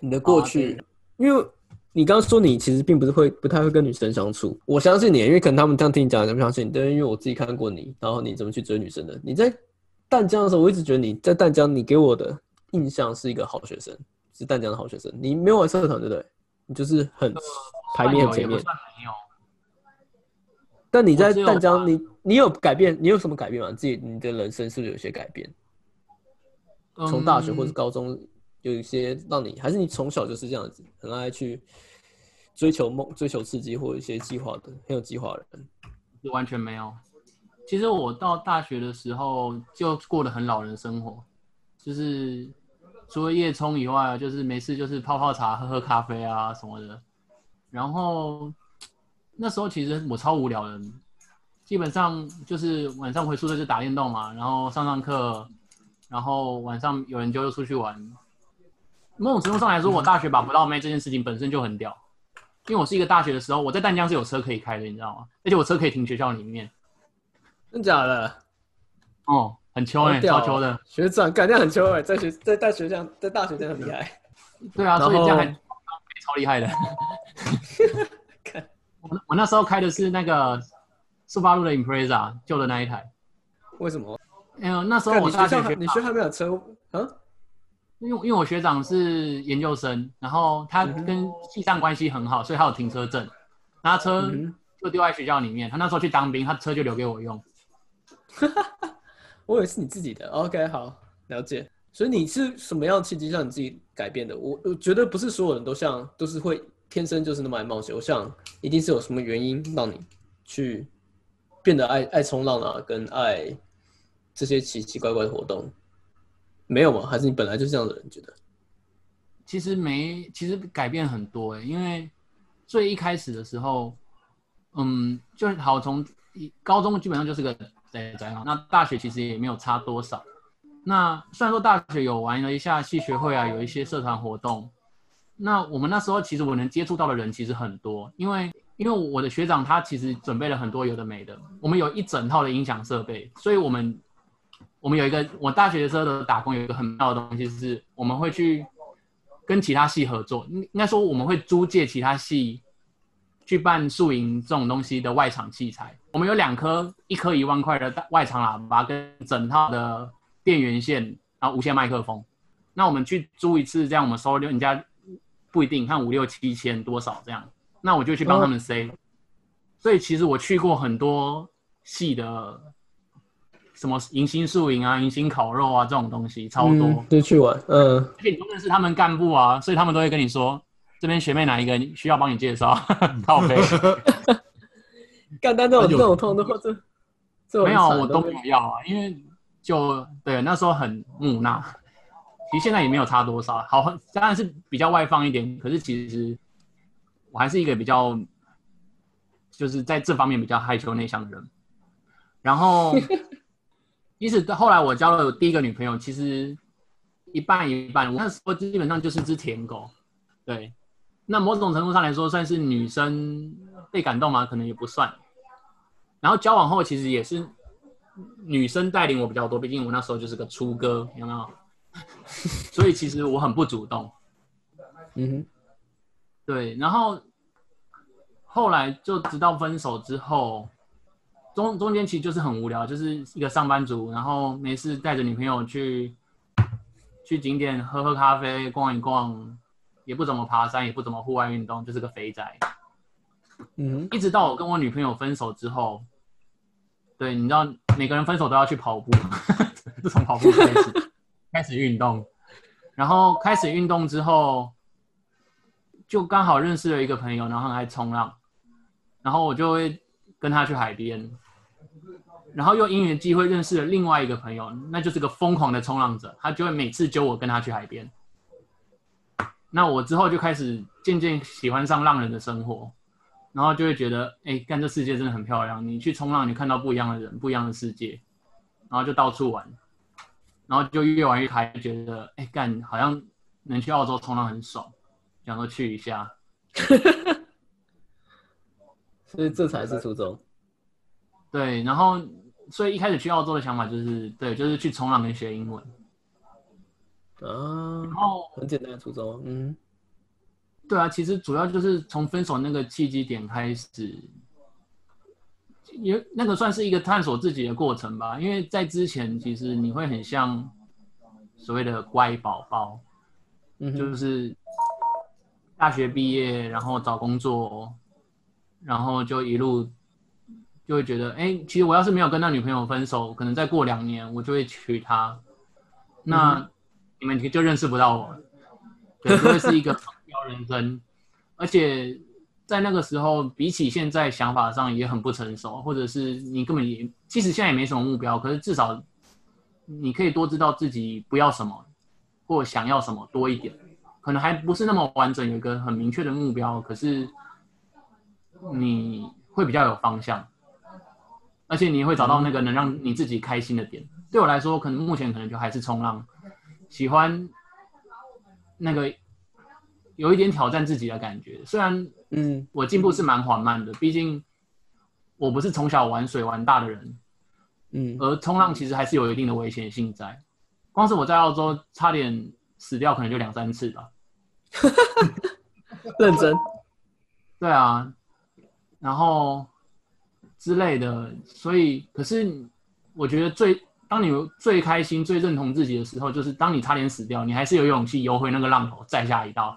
你的过去，因为你刚刚说你其实并不是会不太会跟女生相处，我相信你，因为可能他们这样听你讲，就不相信你。但是因为我自己看过你，然后你怎么去追女生的？你在淡江的时候，我一直觉得你在淡江，你给我的印象是一个好学生，是淡江的好学生。你没有玩社团，对不对？你就是很排面很前面。但你在淡江，你你有改变？你有什么改变吗？自己你的人生是不是有些改变？从大学或者高中有一些让你，还是你从小就是这样子，很爱去追求梦、追求刺激或一些计划的，很有计划的人？完全没有。其实我到大学的时候就过得很老人生活，就是除了夜冲以外，就是没事就是泡泡茶、喝喝咖啡啊什么的，然后。那时候其实我超无聊的，基本上就是晚上回宿舍就打电动嘛，然后上上课，然后晚上有人就又出去玩。某种程度上来说，我大学把不到妹这件事情本身就很屌，因为我是一个大学的时候，我在淡江是有车可以开的，你知道吗？而且我车可以停学校里面。真假的？哦，很秋哎，超秋的学长，感觉很秋哎，在学在大学这样，在大学真的很厉害。对啊，所以这样还超厉害的。我我那时候开的是那个速八路的 Impreza 旧的那一台，为什么？因为那时候我大学你学校没有车，嗯？因为因为我学长是研究生，然后他跟系上关系很好，所以他有停车证，他车就丢在学校里面。他那时候去当兵，他车就留给我用。我以为是你自己的，OK，好，了解。所以你是什么样契机让你自己改变的？我我觉得不是所有人都像都是会。天生就是那么爱冒险，我想一定是有什么原因让你去变得爱爱冲浪啊，跟爱这些奇奇怪怪的活动，没有吗？还是你本来就是这样的人？觉得其实没，其实改变很多哎，因为最一开始的时候，嗯，就好从高中基本上就是个在在那大学其实也没有差多少。那虽然说大学有玩了一下系学会啊，有一些社团活动。那我们那时候其实我能接触到的人其实很多，因为因为我的学长他其实准备了很多有的没的，我们有一整套的音响设备，所以我们我们有一个我大学的时候的打工有一个很妙的东西就是，我们会去跟其他系合作，应应该说我们会租借其他系去办宿营这种东西的外场器材，我们有两颗一颗一万块的外场喇叭跟整套的电源线，然后无线麦克风，那我们去租一次，这样我们收人家。不一定看五六七千多少这样，那我就去帮他们塞。所以其实我去过很多系的，什么迎新宿营啊、迎新烤肉啊这种东西超多，就去玩。嗯，而且你都认识他们干部啊，所以他们都会跟你说，这边学妹哪一个需要帮你介绍，靠飞。干单这种这种痛的话，这这没有我都没有要啊，因为就对那时候很木讷。其实现在也没有差多少，好，当然是比较外放一点。可是其实我还是一个比较，就是在这方面比较害羞内向的人。然后，即使后来我交了第一个女朋友，其实一半一半。我那时候基本上就是只舔狗，对。那某种程度上来说，算是女生被感动吗？可能也不算。然后交往后，其实也是女生带领我比较多，毕竟我那时候就是个初哥，有没有？所以其实我很不主动，嗯哼，对，然后后来就直到分手之后，中中间其实就是很无聊，就是一个上班族，然后没事带着女朋友去去景点喝喝咖啡、逛一逛，也不怎么爬山，也不怎么户外运动，就是个肥宅。嗯，一直到我跟我女朋友分手之后，对，你知道每个人分手都要去跑步，自从跑步开始。开始运动，然后开始运动之后，就刚好认识了一个朋友，然后很爱冲浪，然后我就会跟他去海边，然后又因缘机会认识了另外一个朋友，那就是个疯狂的冲浪者，他就会每次揪我跟他去海边，那我之后就开始渐渐喜欢上浪人的生活，然后就会觉得，哎，干这世界真的很漂亮，你去冲浪，你看到不一样的人，不一样的世界，然后就到处玩。然后就越玩越开，觉得哎干，好像能去澳洲冲浪很爽，想说去一下。所以这才是初衷。对，然后所以一开始去澳洲的想法就是，对，就是去冲浪跟学英文。啊，然后很简单的初衷，嗯。对啊，其实主要就是从分手那个契机点开始，也那个算是一个探索自己的过程吧。因为在之前，其实你会很像所谓的乖宝宝，嗯，就是大学毕业，然后找工作，然后就一路就会觉得，哎，其实我要是没有跟那女朋友分手，可能再过两年我就会娶她，那你们就认识不到我，对，就会是一个跑标人生，而且在那个时候，比起现在想法上也很不成熟，或者是你根本也，即使现在也没什么目标，可是至少你可以多知道自己不要什么，或想要什么多一点。可能还不是那么完整，有一个很明确的目标，可是你会比较有方向，而且你会找到那个能让你自己开心的点。对我来说，可能目前可能就还是冲浪，喜欢那个有一点挑战自己的感觉。虽然嗯我进步是蛮缓慢的，毕竟我不是从小玩水玩大的人，嗯，而冲浪其实还是有一定的危险性在。光是我在澳洲差点死掉，可能就两三次吧。认真，对啊，然后之类的，所以可是我觉得最当你最开心、最认同自己的时候，就是当你差点死掉，你还是有勇气游回那个浪头，再下一道。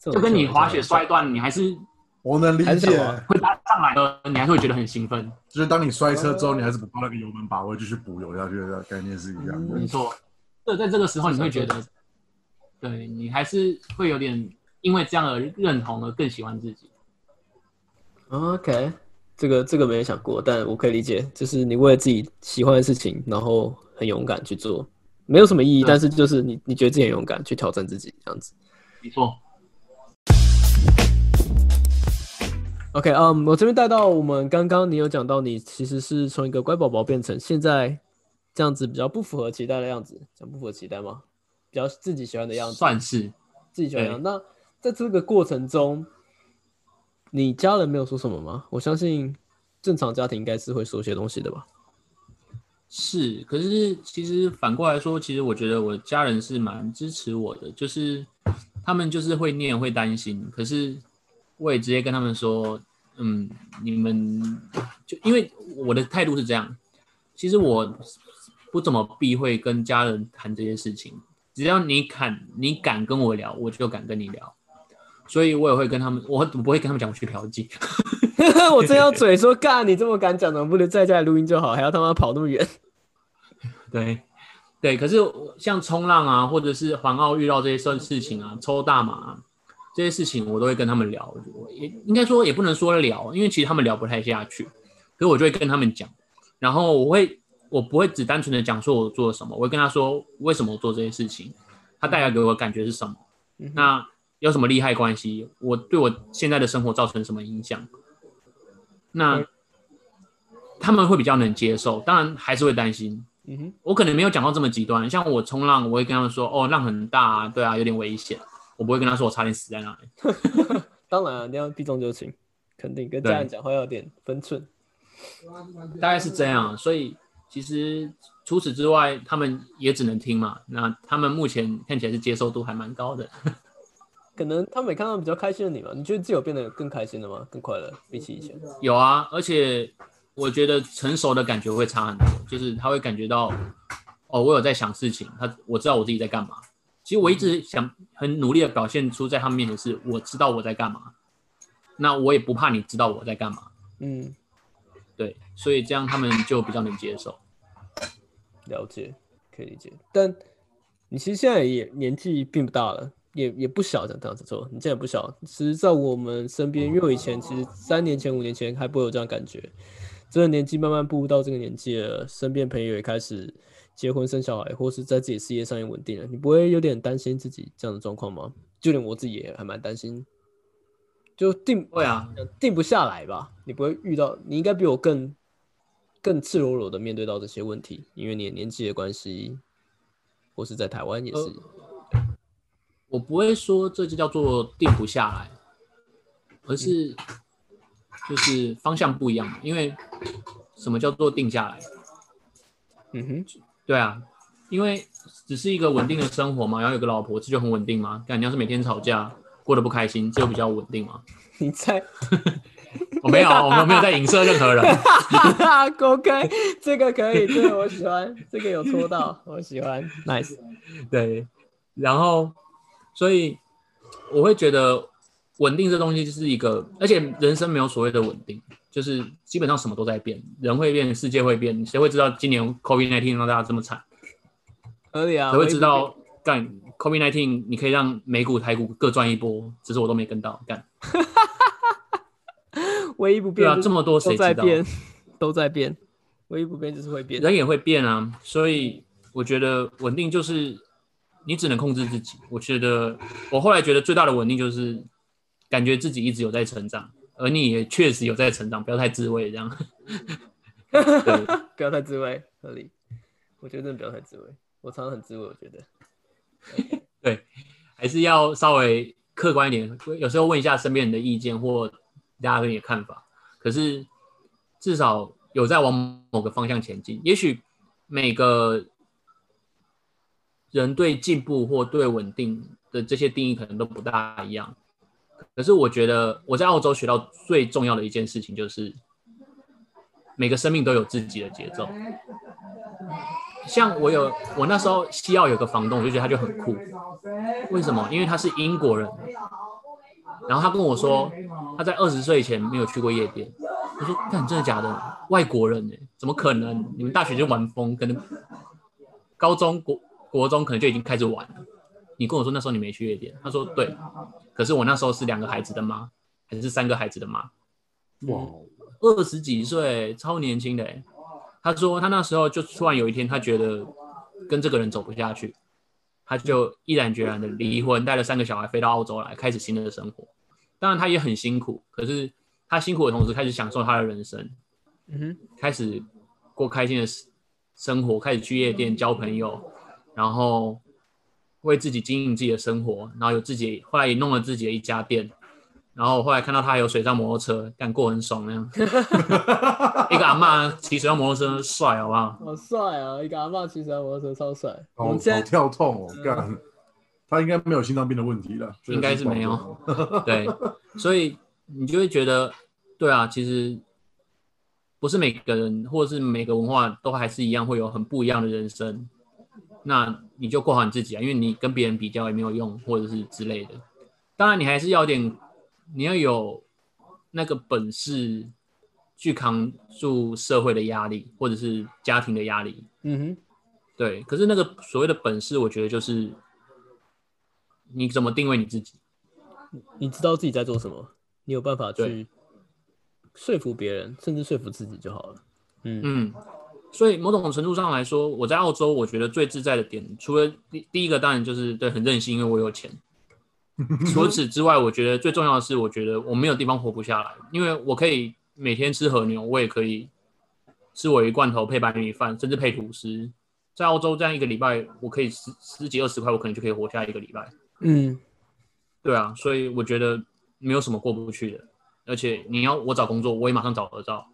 就就跟你滑雪摔断，你还是 我能理解会搭上来的，你还是会觉得很兴奋。就是当你摔车之后，你还是不把那个油门把握，继续补油下去的概念是一样的。没错，这，在这个时候你会觉得，对你还是会有点因为这样而认同而更喜欢自己。OK，这个这个没想过，但我可以理解，就是你为了自己喜欢的事情，然后很勇敢去做，没有什么意义，对但是就是你你觉得自己很勇敢去挑战自己这样子。没错，OK，嗯、我这边带到我们刚刚你有讲到，你其实是从一个乖宝宝变成现在这样子比较不符合期待的样子，讲不符合期待吗？比较自己喜欢的样子，算是自己喜欢的样子。那在这个过程中，你家人没有说什么吗？我相信正常家庭应该是会说些东西的吧。是，可是其实反过来说，其实我觉得我家人是蛮支持我的，就是他们就是会念会担心，可是我也直接跟他们说，嗯，你们就因为我的态度是这样，其实我不怎么避讳跟家人谈这些事情，只要你敢你敢跟我聊，我就敢跟你聊，所以我也会跟他们，我我不会跟他们讲我去嫖妓。我真要嘴说，干你这么敢讲，怎么不能在家里录音就好，还要他妈跑那么远？对，对，可是像冲浪啊，或者是环澳遇到这些事事情啊，抽大麻、啊、这些事情，我都会跟他们聊。我也应该说也不能说聊，因为其实他们聊不太下去，所以我就会跟他们讲，然后我会我不会只单纯的讲说我做了什么，我会跟他说为什么我做这些事情，它带来给我的感觉是什么，那有什么利害关系，我对我现在的生活造成什么影响，那他们会比较能接受，当然还是会担心。嗯哼，我可能没有讲到这么极端，像我冲浪，我会跟他们说，哦，浪很大、啊，对啊，有点危险。我不会跟他说我差点死在那里。当然、啊、你要避重就轻，肯定跟家人讲话要有点分寸。大概是这样，所以其实除此之外，他们也只能听嘛。那他们目前看起来是接受度还蛮高的。可能他们也看到比较开心的你嘛？你觉得自己有变得更开心了吗？更快乐，比起以前？有啊，而且我觉得成熟的感觉会差很多，就是他会感觉到，哦，我有在想事情，他我知道我自己在干嘛。其实我一直想很努力的表现出在他们面前是我知道我在干嘛，那我也不怕你知道我在干嘛，嗯，对，所以这样他们就比较能接受。了解，可以理解。但你其实现在也年纪并不大了，也也不小，这样这样子说，你现在也不小。其实，在我们身边，因为我以前其实三年前、五年前还不会有这样感觉，真的年纪慢慢步入到这个年纪了，身边朋友也开始结婚生小孩，或是在自己事业上也稳定了，你不会有点担心自己这样的状况吗？就连我自己也还蛮担心，就定会啊，定不下来吧？你不会遇到，你应该比我更更赤裸裸的面对到这些问题，因为你的年纪的关系，或是在台湾也是。我不会说这就叫做定不下来，而是就是方向不一样。因为什么叫做定下来？嗯哼，对啊，因为只是一个稳定的生活嘛，然后有个老婆，这就很稳定嘛。但你要是每天吵架，过过得不开心，这就比较稳定嘛。你在我没有，我们没有在影射任何人。OK，这个可以，这个我喜欢，这个有戳到，我喜欢，nice。对，然后所以我会觉得稳定这东西就是一个，而且人生没有所谓的稳定，就是基本上什么都在变，人会变，世界会变，谁会知道今年 COVID-19 让大家这么惨？可以啊，谁会知道干 COVID-19 你可以让美股、台股各赚一波，只是我都没跟到干。唯一不变对啊，这么多谁知道？都在变，都在变，唯一不变就是会变。人也会变啊，所以我觉得稳定就是你只能控制自己。我觉得我后来觉得最大的稳定就是感觉自己一直有在成长，而你也确实有在成长，不要太自慰这样。对，不要太自慰，合理。我觉得真的不要太自慰，我常常很自慰，我觉得。对还是要稍微客观一点，有时候问一下身边人的意见或大家对你的看法。可是至少有在往某个方向前进。也许每个人对进步或对稳定的这些定义可能都不大一样。可是我觉得我在澳洲学到最重要的一件事情就是，每个生命都有自己的节奏。像我有我那时候西澳有个房东，我就觉得他就很酷。为什么？因为他是英国人，然后他跟我说他在二十岁以前没有去过夜店。我说：“看，真的假的？外国人呢、怎么可能？你们大学就玩疯，可能高中国国中可能就已经开始玩了。你跟我说那时候你没去夜店，他说对，可是我那时候是两个孩子的妈，还是三个孩子的妈，哇，二十几岁，超年轻的、欸。他说他那时候就突然有一天，他觉得跟这个人走不下去，他就毅然决然的离婚，带了三个小孩飞到澳洲来，开始新的生活。当然他也很辛苦，可是他辛苦的同时，开始享受他的人生，嗯哼，开始过开心的生活，开始去夜店交朋友，然后为自己经营自己的生活，然后有自己，后来也弄了自己的一家店，然后后来看到他还有水上摩托车，干过很爽那样。一个阿嬷骑水上摩托车帅，好不好？好帅啊！一个阿嬷骑水上摩托车超帅。我好好们现在跳痛哦，干，他应该没有心脏病的问题了，应该是没有。对，所以你就会觉得，对啊，其实不是每个人或者是每个文化都还是一样，会有很不一样的人生。那你就过好你自己啊，因为你跟别人比较也没有用，或者是之类的。当然，你还是要点，你要有那个本事去扛住社会的压力，或者是家庭的压力。嗯哼对，可是那个所谓的本事，我觉得就是你怎么定位你自己。你知道自己在做什么，你有办法去说服别人，甚至说服自己就好了。嗯嗯，所以某种程度上来说，我在澳洲，我觉得最自在的点，除了第第一个当然就是对很任性，因为我有钱。除此之外，我觉得最重要的是，我觉得我没有地方活不下来，因为我可以每天吃和牛，我也可以吃我一罐头配白米饭，甚至配吐司。在澳洲这样一个礼拜，我可以十十几二十块，我可能就可以活下一个礼拜。嗯对啊，所以我觉得没有什么过不去的。而且你要我找工作，我也马上找得到。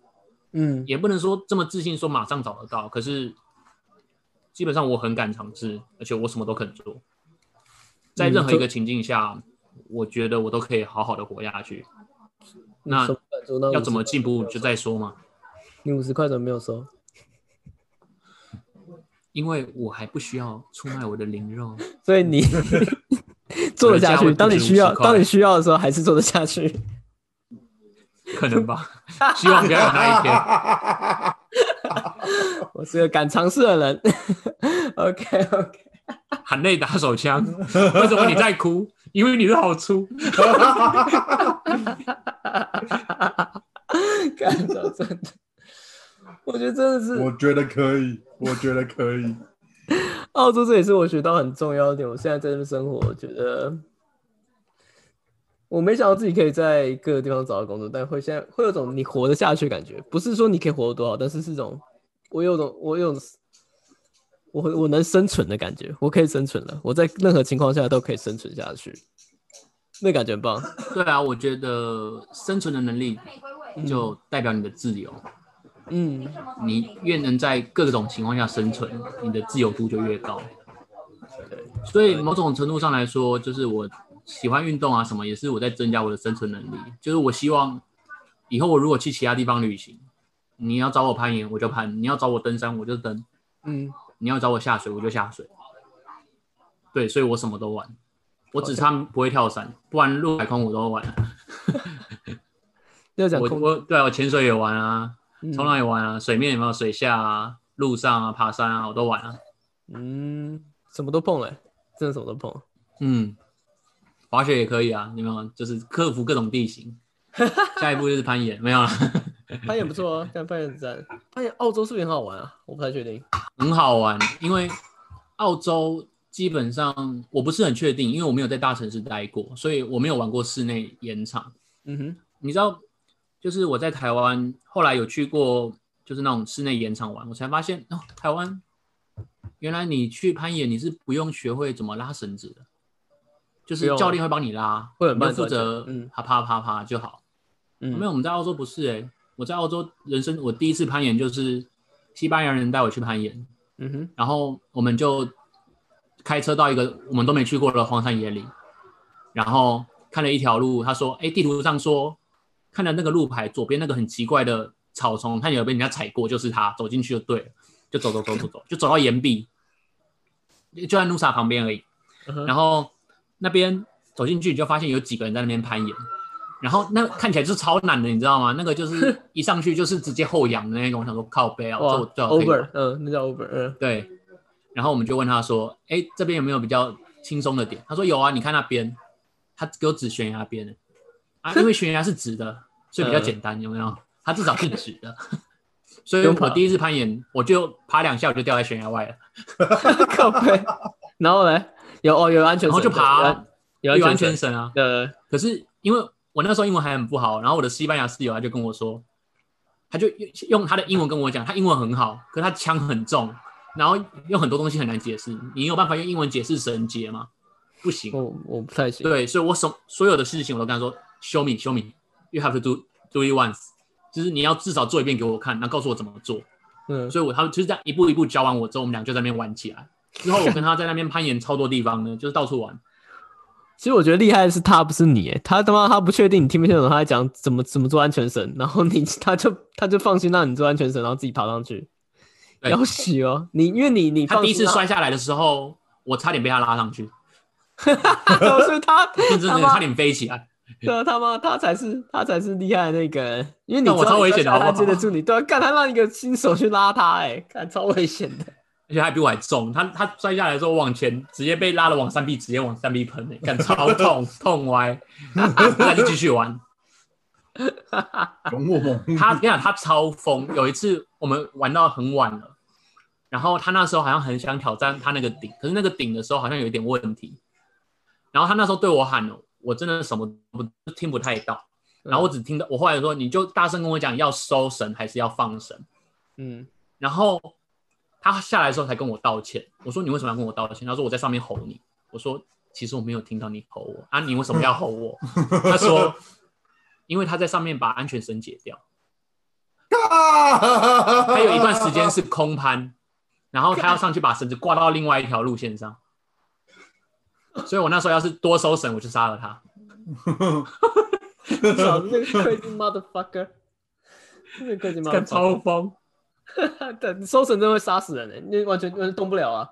嗯，也不能说这么自信说马上找得到，可是基本上我很敢尝试，而且我什么都肯做，在任何一个情境下，我觉得我都可以好好的活下去。那要怎么进步就再说嘛，你五十块怎么没有收？因为我还不需要出卖我的灵肉。所以你 做得下去。当你需要，不止50块当你需要的时候，还是做得下去。可能吧，希望不要有那一天。我是个敢尝试的人。OK OK，含泪打手枪，为什么你在哭？因为你是好粗。干说真的，我觉得真的是我觉得可以，我觉得可以。澳洲，这也是我学到很重要的点。我现在在这边生活，我觉得我没想到自己可以在各个地方找到工作，但会现在会有种你活得下去的感觉。不是说你可以活得多好，但是是种我有种我有种我我能生存的感觉，我可以生存了，我在任何情况下都可以生存下去，那感觉很棒。对啊，我觉得生存的能力就代表你的自由。嗯，你越能在各种情况下生存，你的自由度就越高。对，所以某种程度上来说，就是我喜欢运动啊，什么也是我在增加我的生存能力。就是我希望以后我如果去其他地方旅行，你要找我攀岩我就攀，你要找我登山我就登，嗯，你要找我下水我就下水。对，所以我什么都玩，我只差不会跳伞，不然陆海空我都玩。我 要讲空我对啊，我潜水也玩啊，嗯冲浪也玩啊，水面有没有水下啊，路上啊，爬山啊，我都玩啊。嗯，什么都碰嘞，真的什么都碰。嗯，滑雪也可以啊，有没有？就是克服各种地形。下一步就是攀岩，没有了，攀岩不错啊，但攀岩很赞。攀岩澳洲是不是很好玩啊？我不太确定。很好玩。因为澳洲基本上我不是很确定，因为我没有在大城市待过，所以我没有玩过室内岩场。嗯哼，你知道，就是我在台湾后来有去过，就是那种室内岩场玩，我才发现哦，台湾原来你去攀岩你是不用学会怎么拉绳子的，就是教练会帮你拉，会很慢负责嗯啪啪啪啪就好。嗯，没有，我们在澳洲不是哎、我在澳洲人生我第一次攀岩就是西班牙人带我去攀岩，嗯哼，然后我们就开车到一个我们都没去过的荒山野岭，然后看了一条路，他说：“哎，地图上说看了那个路牌，左边那个很奇怪的草丛，看有被人家踩过，就是它，走进去就对了，就走走走走走，就走到岩壁，就在路萨旁边而已。嗯然后那边走进去，你就发现有几个人在那边攀岩。”然后那看起来就是超难的，你知道吗？那个就是 一上去就是直接后仰的那种，我想说靠背啊，这哇我最好可以，over，嗯，那叫 over，嗯，对，然后我们就问他说：“哎，这边有没有比较轻松的点？”他说：“有啊，你看那边，他给我指悬崖边的啊，因为悬崖是直的，所以比较简单，有没有？他至少是直的，所以我第一次攀岩，我就爬两下我就掉在悬崖外了，靠背。然后呢，有哦，有安全绳，然后就爬有有安全绳，啊。呃，可是因为我那时候英文还很不好，然后我的西班牙室友他就跟我说，他就用用他的英文跟我讲，他英文很好，可是他枪很重，然后用很多东西很难解释。你有办法用英文解释绳结吗？不行。我我不太行。对，所以我所所有的事情我都跟他说，show me show me，you have to do do it once，就是你要至少做一遍给我看，然后告诉我怎么做。嗯，所以我他们就是这样一步一步教完我之后，我们俩就在那边玩起来。之后我跟他在那边攀岩超多地方呢，就是到处玩。其实我觉得厉害的是他，不是你耶。他他妈他不确定你听不听得懂他在讲怎么怎么做安全绳，然后你 他就他就放心让你做安全绳，然后自己爬上去。对要死哦！你因为你你他第一次摔下来的时候，我差点被他拉上去，哈哈，所以他真的差点飞起来。对啊，他妈他才是他才是厉害的那个人，因为你我知道超危险的他接得住你，对啊，干他让一个新手去拉他，哎，看超危险的。而且他比我还重，他他摔下来的时候往前，直接被拉了往山壁，直接往山壁喷诶，感超痛，痛歪，那就继续玩。勇我猛，他跟你讲，他超疯。有一次我们玩到很晚了，然后他那时候好像很想挑战他那个顶，可是那个顶的时候好像有一点问题。然后他那时候对我喊了，我真的什么不听不太到。然后我只听到我后来说，你就大声跟我讲要收绳还是要放绳。嗯，然后他下来的时候才跟我道歉。我说你为什么要跟我道歉？他说我在上面吼你。我说其实我没有听到你吼我啊，你为什么要吼我？他说因为他在上面把安全绳解掉。他 他有一段时间是空攀，然后他要上去把绳子挂到另外一条路线上，所以我那时候要是多收绳，我就杀了他。操，那个 crazy motherfucker，那个 crazy 看 motherfucker，超疯，对，收绳真的会杀死人的，你完全完全动不了啊，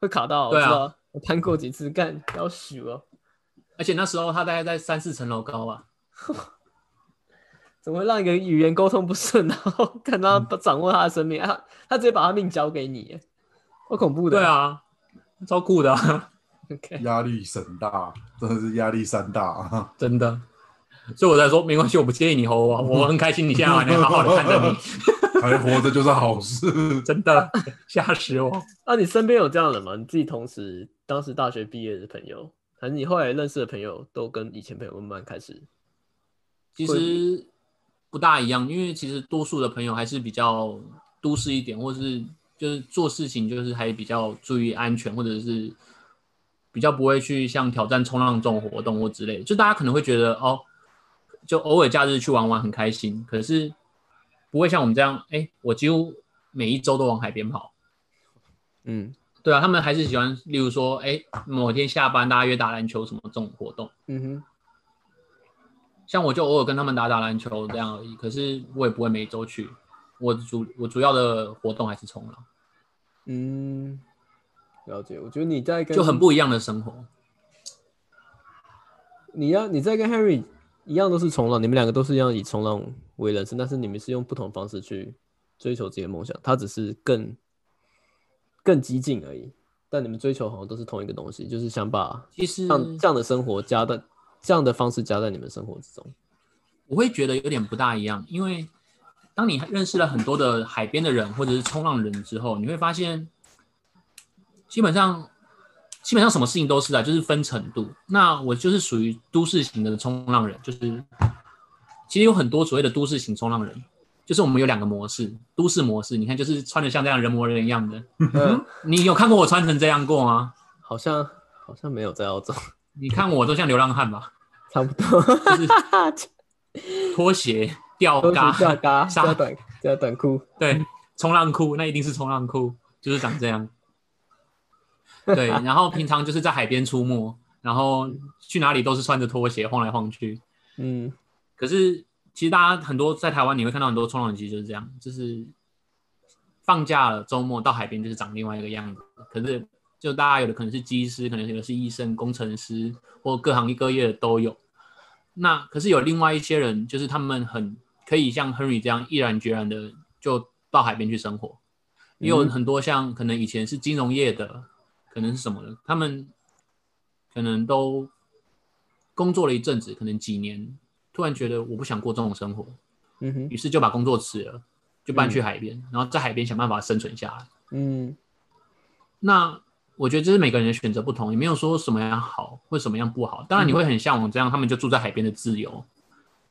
会卡到。对啊我攀过几次，干要死了，而且那时候他大概在三四层楼高吧。怎么会让一个语言沟通不顺，然后 看他掌握他的生命，啊，他直接把他命交给你，好恐怖的。对啊，超酷的啊、，OK，压力神大，真的是压力山大啊！真的。所以我才说没关系，我不介意你吼我，我很开心你现在还能好好的看着你，还活着就是好事。真的吓死我。那、你身边有这样的人吗？你自己同时当时大学毕业的朋友，还是你后来认识的朋友，都跟以前朋友慢慢开始？其实不大一样，因为其实多数的朋友还是比较都市一点，或是就是做事情就是还比较注意安全，或者是比较不会去像挑战冲浪这种活动或之类的。就大家可能会觉得哦，就偶尔假日去玩玩很开心，可是不会像我们这样，哎，我几乎每一周都往海边跑。嗯，对啊，他们还是喜欢，例如说，哎，某天下班大家约打篮球什么这种活动。嗯哼，像我就偶尔跟他们打打篮球这样而已，可是我也不会每周去。我主我主要的活动还是冲浪，嗯，了解。我觉得你在跟就很不一样的生活。你要你在跟 Harry 一样都是冲浪，你们两个都是一样以冲浪为人生，但是你们是用不同方式去追求自己的梦想，他只是更更激进而已。但你们追求好像都是同一个东西，就是想把其实这样这样的生活加在这样的方式加在你们生活之中。我会觉得有点不大一样，因为当你认识了很多的海边的人或者是冲浪人之后，你会发现，基本上基本上什么事情都是啊，就是分程度。那我就是属于都市型的冲浪人，就是其实有很多所谓的都市型冲浪人，就是我们有两个模式，都市模式，你看就是穿的像这样人模人样的。嗯，你有看过我穿成这样过吗？好像好像没有在澳洲，你看我都像流浪汉吧，差不多。就是 拖鞋、吊嘎、吊嘎沙加短加短裤。对，冲浪裤那一定是冲浪裤，就是长这样。对，然后平常就是在海边出没，然后去哪里都是穿着拖鞋晃来晃去。嗯可是其实大家很多在台湾你会看到很多冲浪机就是这样，就是放假了周末到海边就是长另外一个样子。可是就大家有的可能是技师，可能有的是医生、工程师，或各行各业的都有。那可是有另外一些人，就是他们很可以像 Henry 这样毅然决然的就到海边去生活。也有嗯很多像可能以前是金融业的，可能是什么呢，他们可能都工作了一阵子，可能几年，突然觉得我不想过这种生活，嗯哼于是就把工作辞了，就搬去海边，然后在海边想办法生存下来。嗯那我觉得这是每个人的选择不同，也没有说什么样好或什么样不好。当然你会很向往这样，他们就住在海边的自由。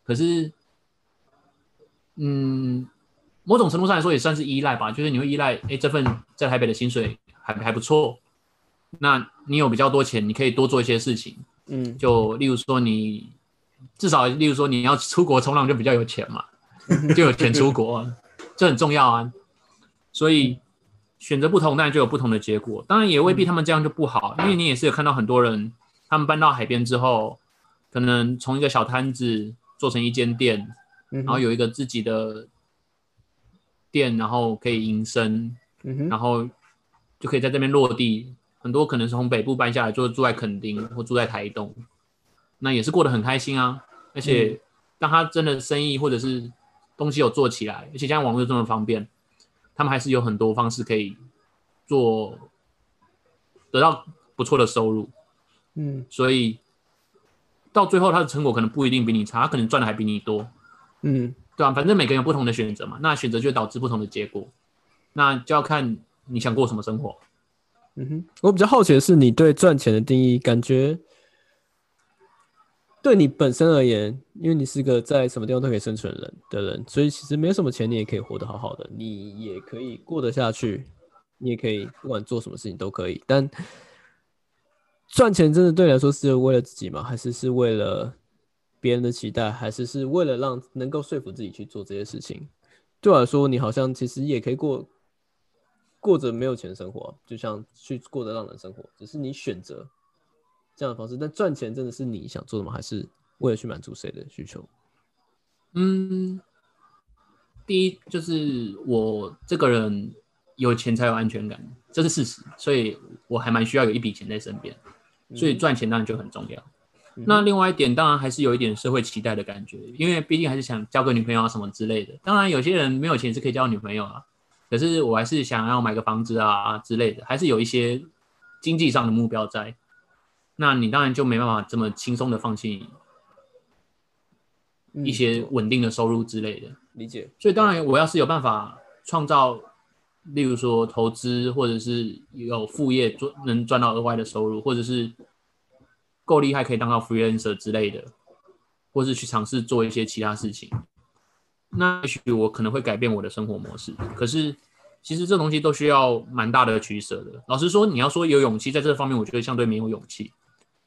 可是，嗯，某种程度上来说也算是依赖吧，就是你会依赖，哎，这份在台北的薪水还还不错，那你有比较多钱，你可以多做一些事情。嗯就例如说你至少，例如说你要出国冲浪就比较有钱嘛，就有钱出国啊，这很重要啊。所以选择不同，当然就有不同的结果。当然也未必他们这样就不好，因为你也是有看到很多人，他们搬到海边之后，可能从一个小摊子做成一间店，嗯，然后有一个自己的店，然后可以营生，嗯然后就可以在这边落地。很多可能是从北部搬下来，就住在垦丁或住在台东，那也是过得很开心啊。而且当他真的生意或者是东西有做起来，而且现在网络这么方便，他们还是有很多方式可以做，得到不错的收入。嗯所以到最后他的成果可能不一定比你差，他可能赚的还比你多。嗯对啊，反正每个人有不同的选择嘛，那选择就会导致不同的结果，那就要看你想过什么生活。嗯哼，我比较好奇的是，你对赚钱的定义，感觉对你本身而言，因为你是个在什么地方都可以生存的人的人，所以其实没有什么钱，你也可以活得好好的，你也可以过得下去，你也可以不管做什么事情都可以。但赚钱真的对你来说是为了自己吗？还是是为了别人的期待？还是是为了让能够说服自己去做这些事情？对我来说，你好像其实也可以过过着没有钱的生活啊、就像去过着浪人生活，只是你选择这样的方式。但赚钱真的是你想做的吗？还是为了去满足谁的需求？嗯，第一就是我这个人有钱才有安全感，这是事实，所以我还蛮需要有一笔钱在身边，所以赚钱当然就很重要。嗯那另外一点，当然还是有一点社会期待的感觉，因为毕竟还是想交个女朋友啊什么之类的。当然，有些人没有钱是可以交女朋友啊，可是我还是想要买个房子啊之类的，还是有一些经济上的目标在。那你当然就没办法这么轻松的放弃嗯一些稳定的收入之类的。理解，所以当然，我要是有办法创造，例如说投资，或者是有副业做能赚到额外的收入，或者是够厉害可以当到 freelancer 之类的，或是去尝试做一些其他事情，那也许我可能会改变我的生活模式。可是其实这东西都需要蛮大的取舍的。老实说，你要说有勇气在这方面，我觉得相对没有勇气，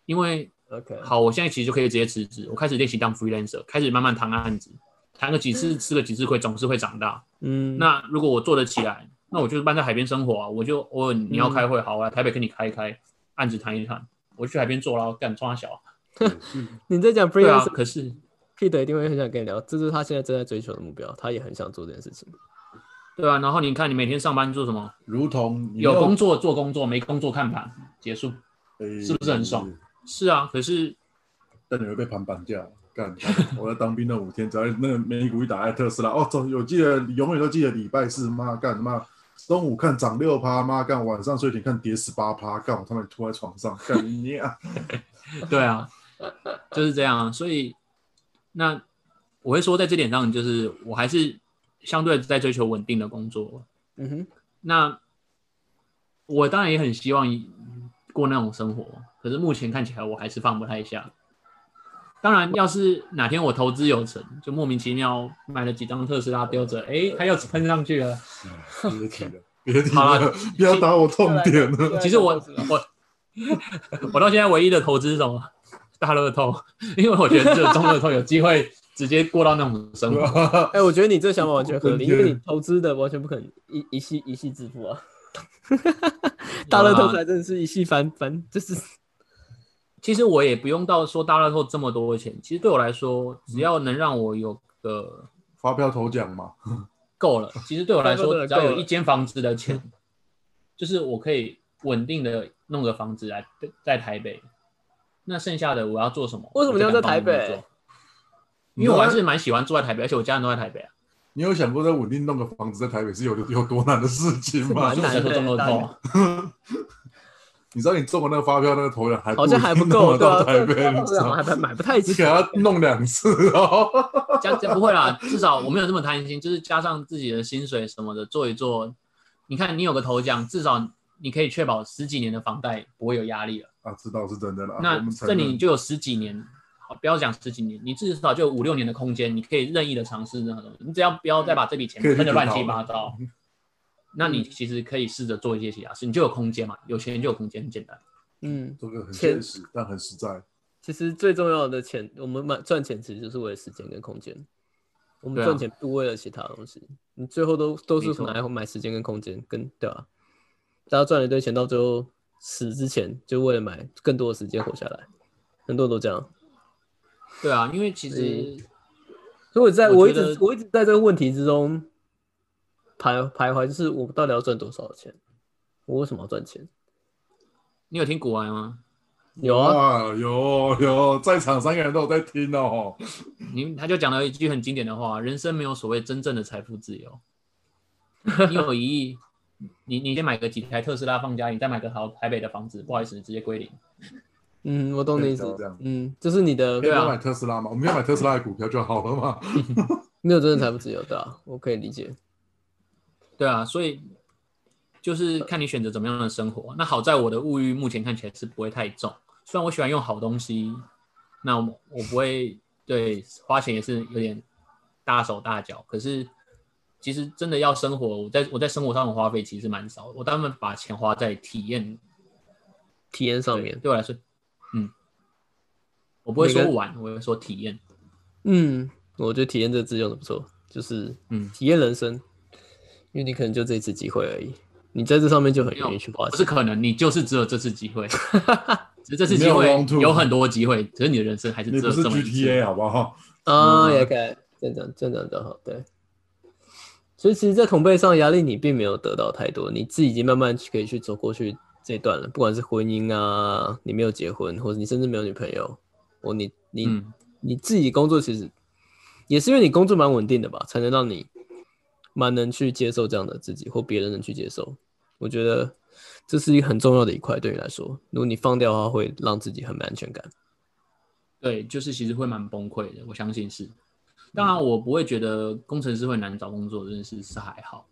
因为 OK，好，我现在其实就可以直接辞职，我开始练习当 freelancer，开始慢慢谈案子，谈个几次，吃个几次亏，总是会长大。嗯，那如果我做得起来，那那我就是搬在海边生活啊，我就偶尔你要开会，好，我来台北跟你开一开，案子谈一谈，我去海边坐牢干抓小，你在讲对啊，freelance，可是 Peter 一定会很想跟你聊，这是他现在正在追求的目标，他也很想做这件事情。对啊，然后你看你每天上班做什么？如同有工作做工作，没工作看盘，结束。诶是不是很爽？是啊，可是但你会被盘绑架。干！我在当兵那五天，只要那个美股一打开特斯拉，哦，总有记得，永远都记得礼拜四，妈干妈中午看涨六趴，妈干晚上睡前看跌十八趴，干我他妈吐在床上，干你啊！对啊，就是这样。所以那我会说，在这点上，就是我还是相对在追求稳定的工作。嗯哼，那我当然也很希望过那种生活，可是目前看起来我还是放不太下。当然，要是哪天我投资有成，就莫名其妙买了几张特斯拉标着，哎，它又喷上去了。别提了，别提了，不要打我痛点了。其实我 我 我到现在唯一的投资是什么？大乐透，因为我觉得只有中乐透有机会直接过到那种生活。哎、我觉得你这想法完全合理，因为你投资的完全不可能一一系一系致富啊。大乐透才真的是一系翻翻，就是其实我也不用到说大乐透这么多钱，其实对我来说，只要能让我有个发票头奖嘛，够了。其实对我来说，只要有一间房子的钱，就是我可以稳定的弄个房子来在台北。那剩下的我要做什么？为什么你要在台北？因为我还是蛮喜欢住在台北，而且我家人都在台北啊。你有想过在稳定弄个房子在台北是有有多难的事情吗蛮？难所以我才说中乐透啊。你知道你中了那个发票那个头奖还好像还不够，对啊，到台北，还买不太你起给。他弄两次哦。加加不会啦，至少我没有这么贪心，就是加上自己的薪水什么的做一做。你看，你有个头奖，至少你可以确保十几年的房贷不会有压力了。啊，知道是真的了。那这里就有十几年，好，不要讲十几年，你至少就有五六年的空间，你可以任意的尝试任何东西。你只要不要再把这笔钱可以去喷的乱七八糟，那你其实可以试着做一些其他事，你就有空间嘛，有钱就有空间，很简单。嗯，这个很现实，但很实在。其实最重要的钱，我们买赚钱其实就是为了时间跟空间。我们赚钱不为了其他东西，你最后都都是没错拿来买时间跟空间，跟对吧、大家赚了一堆钱，到最后死之前就为了买更多的时间活下来，很多人都这样。对啊，因为其实所以我在我一直我一直在这个问题之中徘徘徊，就是我到底要赚多少钱？我为什么要赚钱？你有听古玩吗？有啊，啊，有有，在场三个人都有在听哦。你他就讲了一句很经典的话：人生没有所谓真正的财富自由。你有一亿，你你先买个几台特斯拉放家里，再买个好台北的房子，不好意思，直接归零。嗯，我懂你意思嗯这样。嗯，就是你的对啊不要买特斯拉嘛？我们要买特斯拉的股票就好了嘛。没有真的财富自由，对啊，我可以理解。对啊，所以就是看你选择怎么样的生活。那好在我的物欲目前看起来是不会太重，虽然我喜欢用好东西，那我我不会对花钱也是有点大手大脚。可是其实真的要生活，我在我在生活上的花费其实蛮少的，我大部分把钱花在体验体验上面，对我来说，嗯，我不会说玩，我会说体验。嗯，我觉得体验这个字用的不错，就是嗯体验人生，因为你可能就这一次机会而已，你在这上面就很愿意去花钱。不是可能，你就是只有这次机会，只是这次你没有机会有很多机会，只是你的人生还是你不是只有这么一次。GTA 好不好？啊，嗯也可以，这样这样就好，对。所以其实，在同辈上压力，你并没有得到太多，你自己已经慢慢去可以去走过去这一段了。不管是婚姻啊，你没有结婚，或者你甚至没有女朋友，或你你、嗯，你自己工作，其实也是因为你工作蛮稳定的吧，才能让你蛮能去接受这样的自己，或别人能去接受。我觉得这是一个很重要的一块，对你来说，如果你放掉的话，会让自己很没安全感。对，就是其实会蛮崩溃的，我相信是。当然，我不会觉得工程师会难找工作这件事是还好，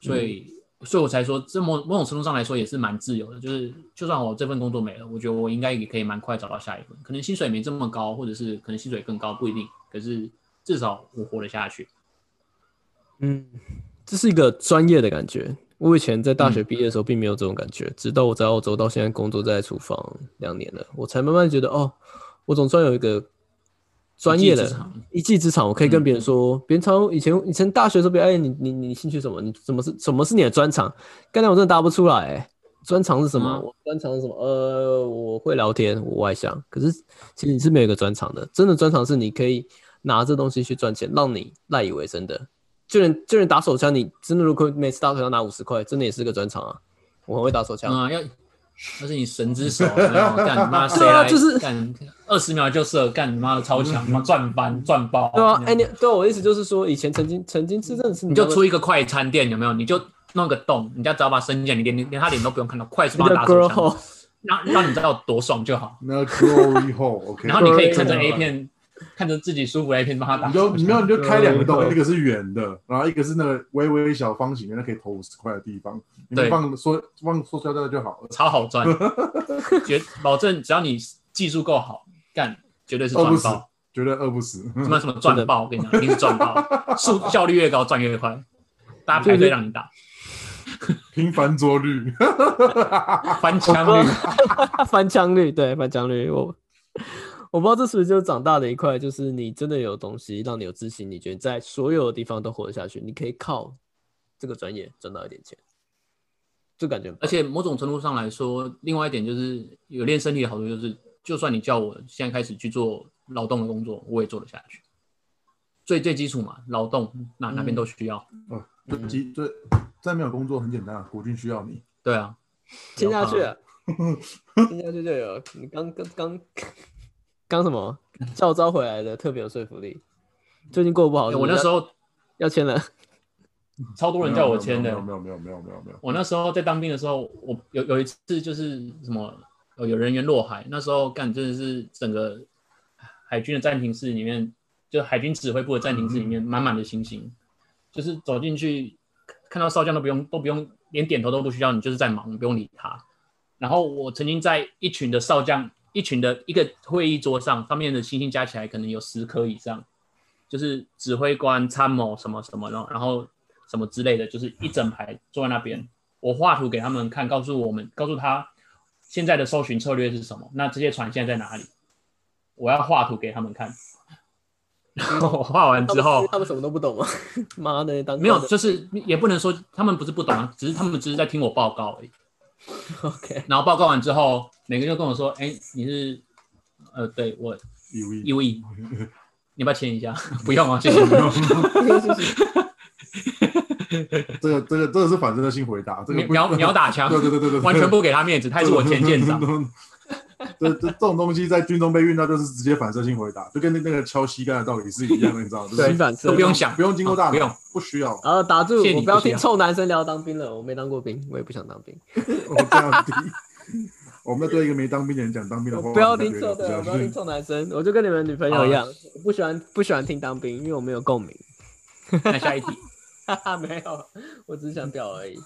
所以，所以我才说，这某某种程度上来说也是蛮自由的。就是，就算我这份工作没了，我觉得我应该也可以蛮快找到下一份，可能薪水没这么高，或者是可能薪水更高，不一定。可是至少我活得下去。嗯，这是一个专业的感觉。我以前在大学毕业的时候并没有这种感觉，直到我在澳洲到现在工作在厨房两年了，我才慢慢觉得哦，我总算有一个专业的一技之长我可以跟别人说，别人从以前以前大学的时候，别人哎，你你你兴趣什么？你什么是什么是你的专长？刚才我真的答不出来、欸，专长是什么？嗯我专长是什么？呃，我会聊天，我外向。可是其实你是没有一个专长的，真的专长是你可以拿这东西去赚钱，让你赖以为生的。就连就连打手枪，你真的如果每次打手枪拿五十块，真的也是个专长啊。我很会打手枪，嗯，要那是你神之手，有没有干你妈谁对啊来？就是干二十秒就射，干你妈的超强，赚翻赚爆。对啊，哎、你对我的意思就是说，以前曾经曾经是真的是你就出一个快餐店，有没有？你就弄个洞，人家只要把身见，你连连连他脸都不用看到，快速那个帮他打 girl 手 hole 枪，让让你知道有多爽就好。那 glory hole，OK，、然后你可以看着 A 片，看着自己舒服来一片帮他打你。就你没有你就开两个洞，一个是圆的，然后一个是那个微微小方形，那可以投五十块的地方，你们放说放塑胶袋就好了。超好赚，绝保证只要你技术够好，干绝对是饿不死赚爆。绝对饿不死。什么什么赚爆，我跟你讲，一定是赚爆，速效率越高赚越快，大家排队让你打，频繁捉率，翻枪率。翻墙率，对翻墙率，我我不知道这是不是就是长大的一块，就是你真的有东西让你有自信，你觉得在所有的地方都活得下去，你可以靠这个专业赚到一点钱，就感觉，而且某种程度上来说，另外一点就是有练身体的好处，就是就算你叫我现在开始去做劳动的工作，我也做得下去。最最基础嘛，劳动哪哪边都需要。哦，就基最再没有工作很简单啊，国军需要你。对啊，听下去啊，听下去就有你刚刚刚刚什么 校招回来的特别有说服力，最近过得不好欸是不是，我那时候要签了，超多人叫我签的没有。没有没有没有没有没有，我那时候在当兵的时候，我有有一次就是什么有有人员落海，那时候干真的是整个海军的暂停室里面，就海军指挥部的暂停室里面满满的星星，就是走进去看到少将都不用都不用连点头都不需要，你就是在忙，不用理他。然后我曾经在一群的少将，一群的一个会议桌上，上面的星星加起来可能有十颗以上，就是指挥官、参谋什么什么，然后然后什么之类的，就是一整排坐在那边。我画图给他们看，告诉我们，告诉他现在的搜寻策略是什么，那这些船现在在哪里？我要画图给他们看。然 后我画完之后，他们什么都不懂啊？妈的，当没有，就是也不能说他们不是不懂啊，只是他们只是在听我报告而已。OK，然后报告完之后，每个人就跟我说：“哎，你是呃，对我义务役义务役，你要不要签一下？不用啊，谢谢。这个这个这个是反射性回答，这个不秒秒打枪，对对对对对，完全不给他面子，他是我前舰长。这这这种东西在军中被运到，就是直接反射性回答，就跟那那个敲膝盖的道理是一样的，你知道对反射都不用想，不用经过大脑，不用。不需要。然后打住，不要听臭男生聊当兵了，我没当过兵，我也不想当兵。我这样低，我们要对一个没当兵的人讲当兵的话，不要听听臭，对，我不要听臭男生，我就跟你们女朋友一样，我不喜欢不喜欢听当兵，因为我没有共鸣。那下一题，哈哈，没有，我只是想表而已。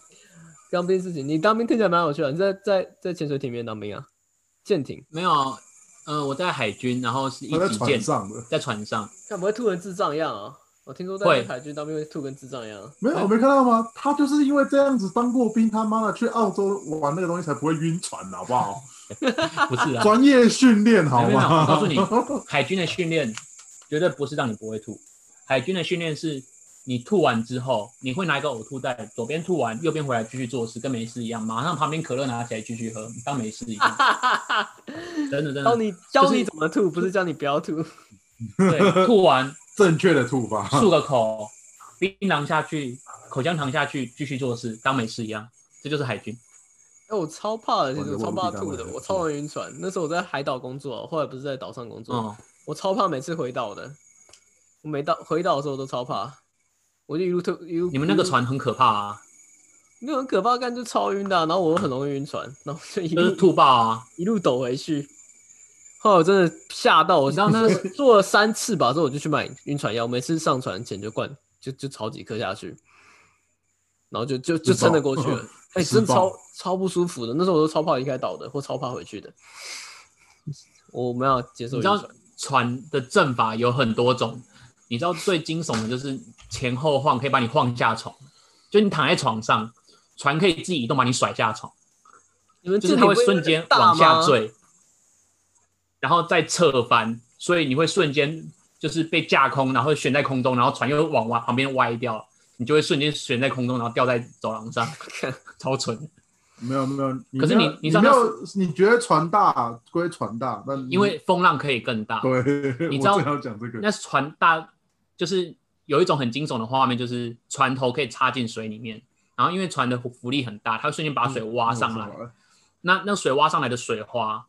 当兵事情，你当兵听起来蛮有趣的，你在在在潜水艇里面当兵啊？舰艇，没有，呃，我在海军，然后是一他在船级舰，上的，在船上，看不会吐成智障一样啊？我听说在会海军当兵会吐跟智障一样。没有，我没看到吗？他就是因为这样子当过兵，他妈的去澳洲玩那个东西才不会晕船，好不好？不是啊，专业训练好没有没有吗？我告诉你，海军的训练绝对不是让你不会吐，海军的训练是你吐完之后，你会拿一个呕吐袋，左边吐完，右边回来继续做事，跟没事一样，马上旁边可乐拿起来继续喝，当没事一样，真的真的，教你教你怎么吐，不是叫你不要吐。对，吐完正确的吐法，漱个口，槟榔下去，口香糖下去，继续做事，当没事一样，这就是海军。哎、我超怕的，其实我超怕吐的，我超容易晕船。那时候我在海岛工作，后来不是在岛上工作，嗯，我超怕每次回岛的。我每到回岛的时候都超怕，我就一路吐一路。你们那个船很可怕啊，那很可怕，干就超晕的啊、然后我又很容易晕船，然后就一路就是吐爆啊。一路抖回去。后来我真的吓到，我你知道那 做了三次吧，之后我就去买晕船药，每次上船前就灌，就就炒几颗下去，然后就就就撑得过去了。哎、施真的超超不舒服的，那时候我都超怕离开岛的，或超怕回去的。我们要接受你知道，船的阵法有很多种，你知道最惊悚的就是前后晃可以把你晃下床，就你躺在床上，船可以自己移动把你甩下床，你们就是它会瞬间往下吗，坠，然后再侧翻，所以你会瞬间就是被架空，然后悬在空中，然后船又往往旁边歪掉，你就会瞬间悬在空中，然后掉在走廊上，超蠢。没有没有，可是你你知道那没有，你觉得船大归船大，但因为风浪可以更大。对，你知道要讲这个，那船大就是有一种很惊悚的画面，就是船头可以插进水里面，然后因为船的浮力很大，它会瞬间把水挖上来。那那水挖上来的水花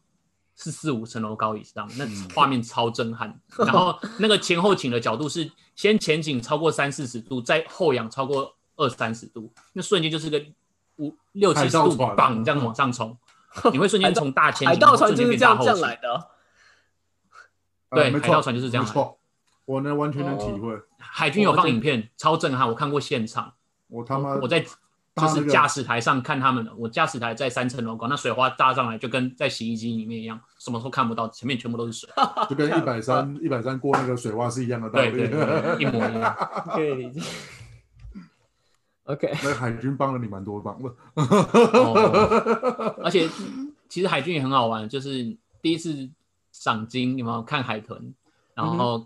是四五层楼高以上，那画面超震撼。然后那个前后倾的角度是先前倾超过三四十度，再后仰超过二三十度，那瞬间就是个五六七十度海盗船棒这样往上冲，你会瞬间从大前倾海盗船就是这样这样大后倾。来的哦。对海盗船就是这样我能完全能体会。海军有放影片，超震撼，我看过现场。我他妈我在就是驾驶台上看他们的，我驾驶台在三层楼高，那水花炸上来就跟在洗衣机里面一样，什么都看不到，前面全部都是水。就跟一百三一百三过那个水花是一样的道理。对对对，一模一样。可以理解。OK，那个海军帮了你蛮多帮的。哦 而且其实海军也很好玩，就是第一次赏金，有没有看海豚？然后、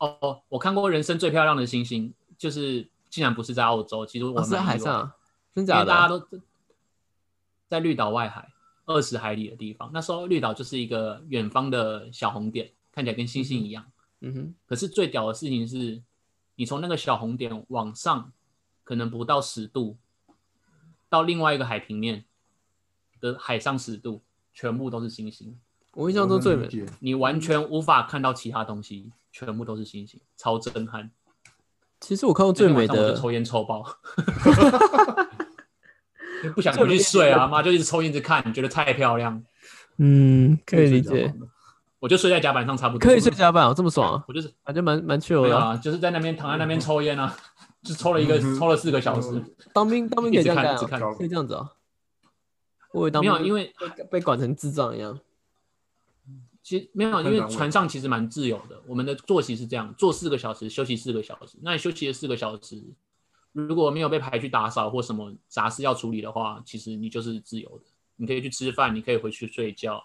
哦，我看过人生最漂亮的星星，就是竟然不是在澳洲，其实我我是在海上，真因假的？为大家都在绿岛外海二十海里的地方。那时候绿岛就是一个远方的小红点，看起来跟星星一样。嗯哼，可是最屌的事情是，你从那个小红点往上，可能不到十度，到另外一个海平面的海上十度，全部都是星星，我印象中最美你完全无法看到其他东西，全部都是星星，超震撼。其实我看过最美的抽烟抽爆，不想回去睡啊，妈就一直抽烟一直看，觉得太漂亮，嗯，可以理解，我就睡在甲板上差不多。可以睡甲板哦，这么爽啊，我就是感觉蛮蛮 chill 的啊。就是在那边躺在那边抽烟啊，就抽了一个抽了四个小时，当兵当兵可以这样干啊，看。可以这样子啊。我以为当没有，因为被被管成智障一样。其实没有，因为船上其实蛮自由的。我们的作息是这样：坐四个小时，休息四个小时。那你休息了四个小时，如果没有被排去打扫或什么杂事要处理的话，其实你就是自由的。你可以去吃饭，你可以回去睡觉，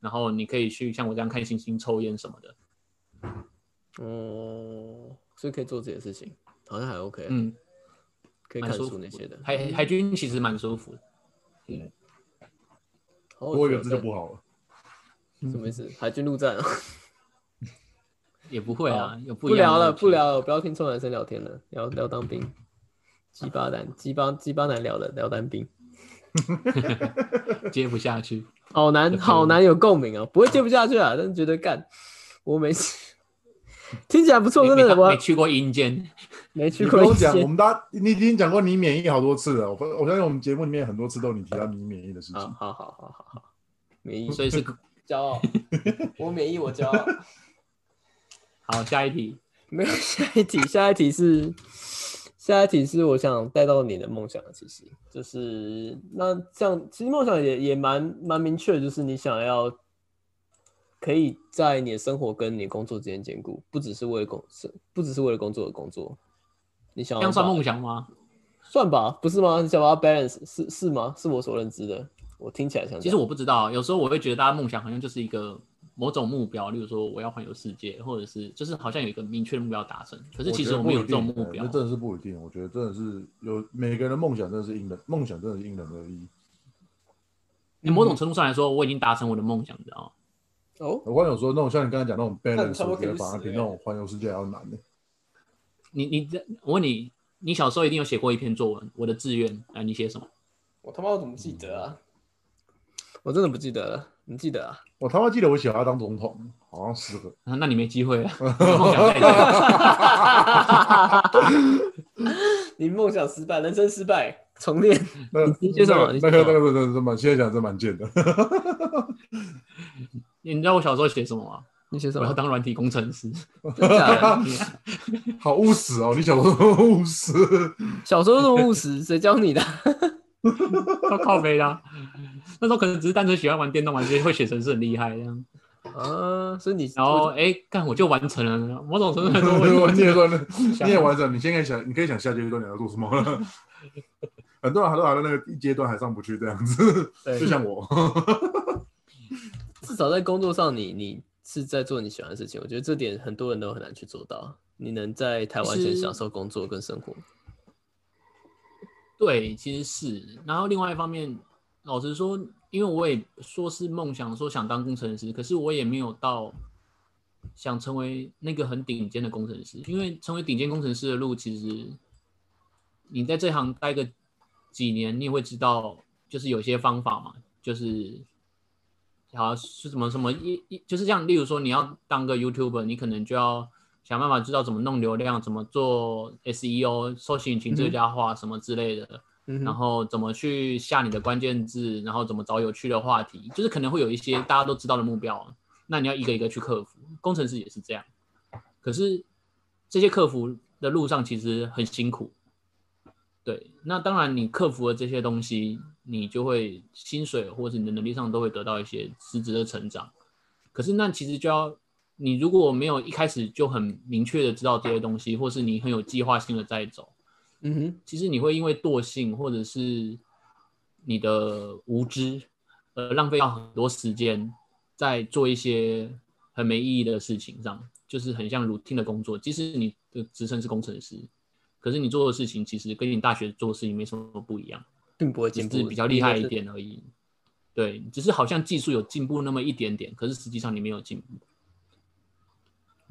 然后你可以去像我这样看星星、抽烟什么的。哦，所以可以做这些事情，好像还 OK，嗯，可以看蛮舒服书那些的。海海军其实蛮舒服的。嗯多一个字就不不好了。什么意思？海军陆战啊？也不会啊，有不聊了，不聊了，不要听臭男生聊天了，聊聊当兵。鸡巴男，鸡巴鸡巴男聊的聊当兵，接不下去。好难，好难有共鸣啊！不会接不下去啊，但是觉得干，我没事，听起来不错，真的，我没去过阴间，没去过一些我们大家你已经讲过你免疫好多次了。我我相信我们节目里面很多次都有你提到你免疫的事好情。好好好好好，免疫所以是骄傲，我免疫我骄傲。好。下一题，没有下一题，下一题是下一题是我想带到你的梦想，其实就是那这样，其实梦想也也蛮蛮明确，就是你想要可以在你的生活跟你工作之间兼顾，不只是为了工，是不只是为了工作而工作。你想要这样算梦想吗？算吧，不是吗？你想把它 balance 是是吗？是我所认知的，我听起来像。其实我不知道，有时候我会觉得大家梦想好像就是一个某种目标，例如说我要环游世界，或者是就是好像有一个明确的目标达成。可是其实我没有这种目标那。真的是不一定。我觉得真的是有每个人的梦想，真的是因人梦想，真的是因人而异。你某种程度上来说，我已经达成我的梦想，你知道吗？哦，我刚有说那种像你刚才讲那种 balance，我觉得反而比那种环游世界还要难呢。你你这我问你，你小时候一定有写过一篇作文，我的志愿，啊，你写什么？我他妈我怎么记得啊？我真的不记得了，你记得啊？我他妈记得我想要当总统，好像是个。啊 那你没机会了，梦想太大。你梦想失败，人生失败，重练。那你写什么你那个那个那个是蛮，现在讲真蛮贱的。你知道我小时候写什么吗？你写什么？我要当软体工程师。真假的？好务实哦，你小时候务实。小时候那么务实，谁教你的？靠靠背啦。那时候可能只是单纯喜欢玩电动，玩觉得会写程式很厉害这样。啊，所以你然后哎，干我就完成了。某种程度来说，我已经我完成了。你也完成，你现在想，你可以想下阶段你要做什么了。很多人还都还在那个一阶段还上不去这样子，就像我，至少在工作上你，你是在做你喜欢的事情。我觉得这点很多人都很难去做到。你能在台湾先享受工作跟生活，对，其实是。然后另外一方面，老实说，因为我也说是梦想，说想当工程师，可是我也没有到想成为那个很顶尖的工程师。因为成为顶尖工程师的路，其实你在这行待个几年，你也会知道，就是有些方法嘛，就是好是什么什么一一，就是这样例如说，你要当个 YouTuber，你可能就要想办法知道怎么弄流量，怎么做 SEO 搜索引擎最佳化什么之类的。嗯然后怎么去下你的关键字，然后怎么找有趣的话题，就是可能会有一些大家都知道的目标，那你要一个一个去克服。工程师也是这样，可是这些克服的路上其实很辛苦。对，那当然你克服了这些东西，你就会薪水或者你的能力上都会得到一些实质的成长。可是那其实就要你如果没有一开始就很明确的知道这些东西，或是你很有计划性的在走，嗯哼，其实你会因为惰性或者是你的无知，而浪费掉很多时间在做一些很没意义的事情上，就是很像 routine 的工作。即使你的职称是工程师，可是你做的事情其实跟你大学做的事情没什么不一样，并不会只进步，只是比较厉害一。点而已。对，只是好像技术有进步那么一点点，可是实际上你没有进步。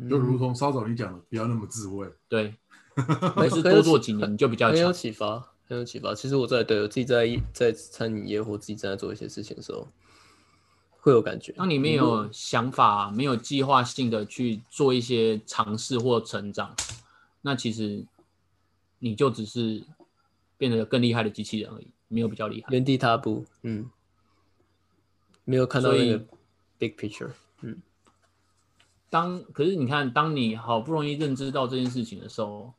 就如同稍早你讲的，不要那么自卫。对，没可是多做几年你就比较很有。启发，很有启发。其实我在对我自己在在餐饮业或自己正在做一些事情的时候，会有感觉。当你没有想法、没有计划性的去做一些尝试或成长，那其实你就只是变得更厉害的机器人而已，没有比较厉害。原地踏步，嗯，没有看到所以那个 big picture，嗯当可是你看，当你好不容易认知到这件事情的时候，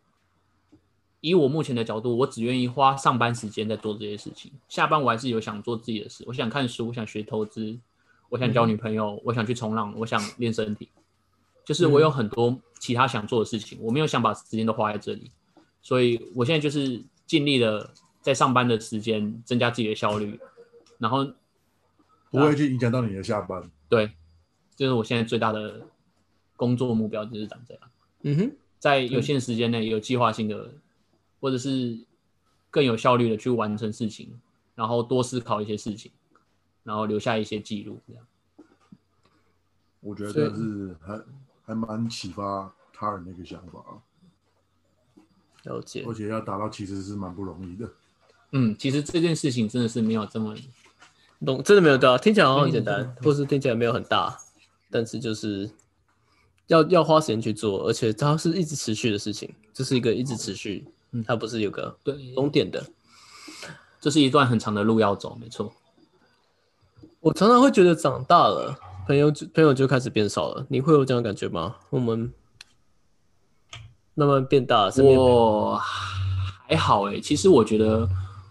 以我目前的角度，我只愿意花上班时间在做这些事情，下班我还是有想做自己的事，我想看书，我想学投资，我想交女朋友，我想去冲浪，我想练身体，就是我有很多其他想做的事情，我没有想把时间都花在这里，所以我现在就是尽力的在上班的时间增加自己的效率，然后不会去影响到你的下班。对，就是我现在最大的工作目标，就是长这样。嗯哼，在有限时间内有计划性的，或者是更有效率的去完成事情，然后多思考一些事情，然后留下一些记录，这样。我觉得这是还还蛮启发他人的一个想法，了解而。且要达到其实是蛮不容易的。嗯，其实这件事情真的是没有这么，懂，真的没有大，听起来好像很简嗯单，或是听起来没有很大，但是就是要要花时间去做，而且它是一直持续的事情，这是一个一直持续，嗯它不是有个对，终点的。这是一段很长的路要走，没错。我常常会觉得长大了，朋友就朋友就开始变少了，你会有这样的感觉吗？我们慢慢变大我还好诶、其实我觉得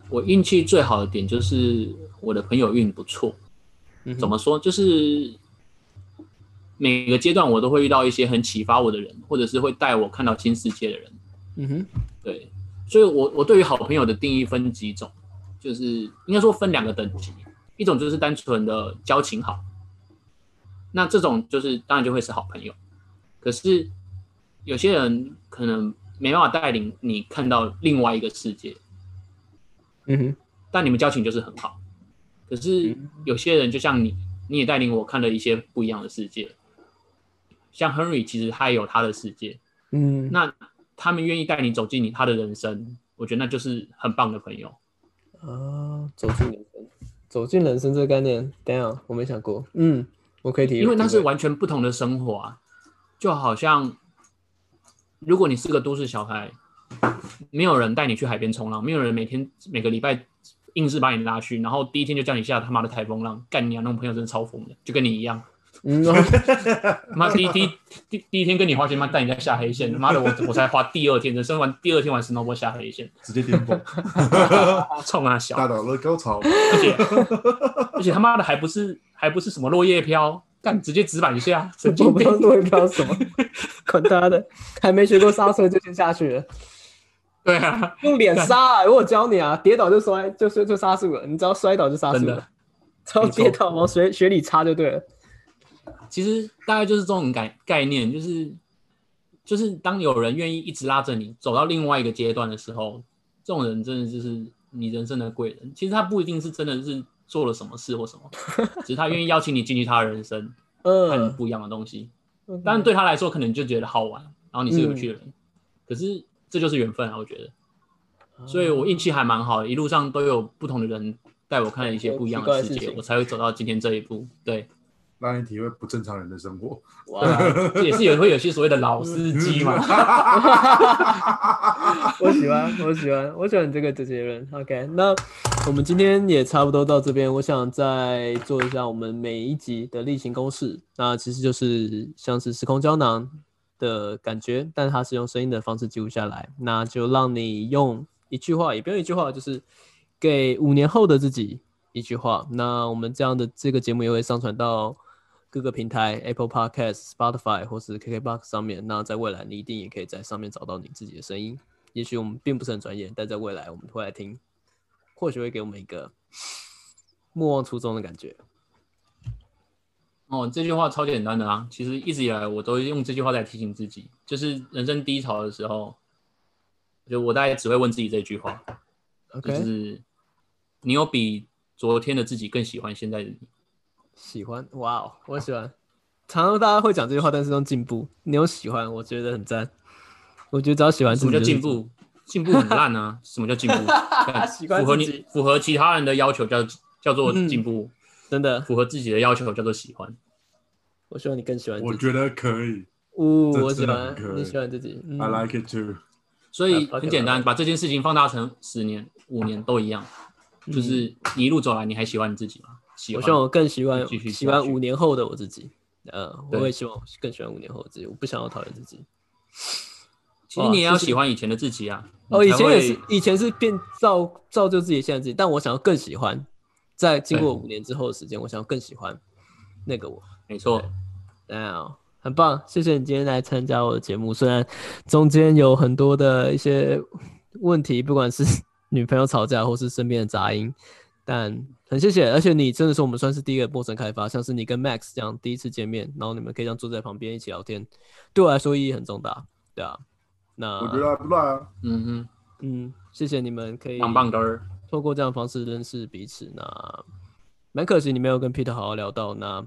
我运气最好的点就是我的朋友运不错。嗯怎么说？就是每个阶段我都会遇到一些很启发我的人，或者是会带我看到新世界的人。嗯哼，对，所以我我对于好朋友的定义分几种，就是应该说分两个等级，一种就是单纯的交情好，那这种就是当然就会是好朋友。可是有些人可能没办法带领你看到另外一个世界，嗯哼，但你们交情就是很好。可是有些人就像你，你也带领我看了一些不一样的世界。像 Henry，其实他也有他的世界，嗯，那他们愿意带你走进你他的人生，我觉得那就是很棒的朋友。啊，走进人生，走进人生这个概念，等一下我没想过，嗯，我可以体会，因为那是完全不同的生活啊，就好像如果你是个都市小孩，没有人带你去海边冲浪，没有人每天每个礼拜硬是把你拉去，然后第一天就叫你下他妈的台风浪，干你啊！那种朋友真的超疯的，就跟你一样，嗯，哦 妈第一第一第第一天跟你花钱，妈带你在下黑线，妈的我我才花第二天，人生完第二天玩 snowboard 下黑线，直接巅峰，冲啊小，大岛的高潮，而且而且他妈的还不是还不是什么落叶飘，干直接直板一下，神我经病不知道。会飘什么，管他的，还没学过刹车就先下去了，对啊，用脸刹、啊，我教你啊，跌倒就摔，就就就刹住了，你只要摔倒就刹住了，只要跌倒往水水里插就对了。其实大概就是这种概概念，就是就是当有人愿意一直拉着你走到另外一个阶段的时候，这种人真的就是你人生的贵人。其实他不一定是真的是做了什么事或什么，只是他愿意邀请你进去他的人生，看你嗯，不一样的东西。当然对他来说，可能就觉得好玩，然后你是有趣的人，可是这就是缘分啊，我觉得。所以我运气还蛮好的，一路上都有不同的人带我看了一些不一样的世界，我才会走到今天这一步。对，让你体会不正常人的生活。哇，这也是有会有些所谓的老司机嘛。我喜欢，我喜欢，我喜欢你这个结论。OK，那我们今天也差不多到这边。我想再做一下我们每一集的例行公式，那其实就是像是时空胶囊的感觉，但它是用声音的方式记录下来。那就让你用一句话，也不用一句话，就是给五年后的自己一句话。那我们这样的这个节目也会上传到各个平台，Apple Podcast、Spotify 或是 KKBox 上面。那在未来，你一定也可以在上面找到你自己的声音。也许我们并不是很专业，但在未来我们会来听，或许会给我们一个莫忘初衷的感觉。哦，这句话超简单的啊！其实一直以来我都用这句话在提醒自己，就是人生低潮的时候，就我大概只会问自己这句话，就 OK，、是你有比昨天的自己更喜欢现在的你。喜欢，哇哦，我喜欢。常常大家会讲这句话，但是用进步。你有喜欢，我觉得很赞。我觉得只要喜欢什么叫自己就是进步？进步很烂啊！什么叫进步？干喜欢符合你符合其他人的要求叫叫做进步，真的，符合自己的要求叫做喜欢。我希望你更喜欢自己。我觉得可以呜、这我喜欢你喜欢自己。嗯，I like it too。所以很简单，把这件事情放大成十年、五年都一样，就是你一路走来，你还喜欢你自己吗？我希望我更喜欢喜欢五年后的我自己。呃，我也希望更喜欢五年后的自己。我不想要讨厌自己。其实你也要喜欢以前的自己啊。哦，以前也是，以前是变造造就自己现在自己，但我想要更喜欢，在经过五年之后的时间，我想要更喜欢那个我。没错，啊，很棒，谢谢你今天来参加我的节目。虽然中间有很多的一些问题，不管是女朋友吵架或是身边的杂音，但很谢谢。而且你真的是我们算是第一个陌生开发，像是你跟 Max 这样第一次见面，然后你们可以这样坐在旁边一起聊天，对我来说意义很重大。对啊，那我觉得还不赖啊。嗯嗯，谢谢你们可以哼，棒棒的儿。透过这样的方式认识彼此。那蛮可惜你没有跟 Peter 好好聊到。那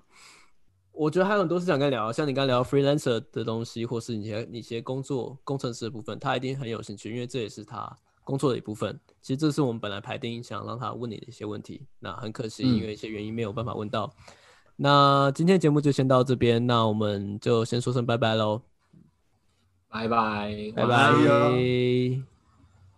我觉得还有很多事想跟你聊，像你刚聊 freelancer 的东西，或是你些你些工作工程师的部分，他一定很有兴趣，因为这也是他工作的一部分。其实这是我们本来排定想让他问你的一些问题，那很可惜，嗯因为一些原因没有办法问到。那今天节目就先到这边，那我们就先说声拜拜喽，拜拜，拜拜。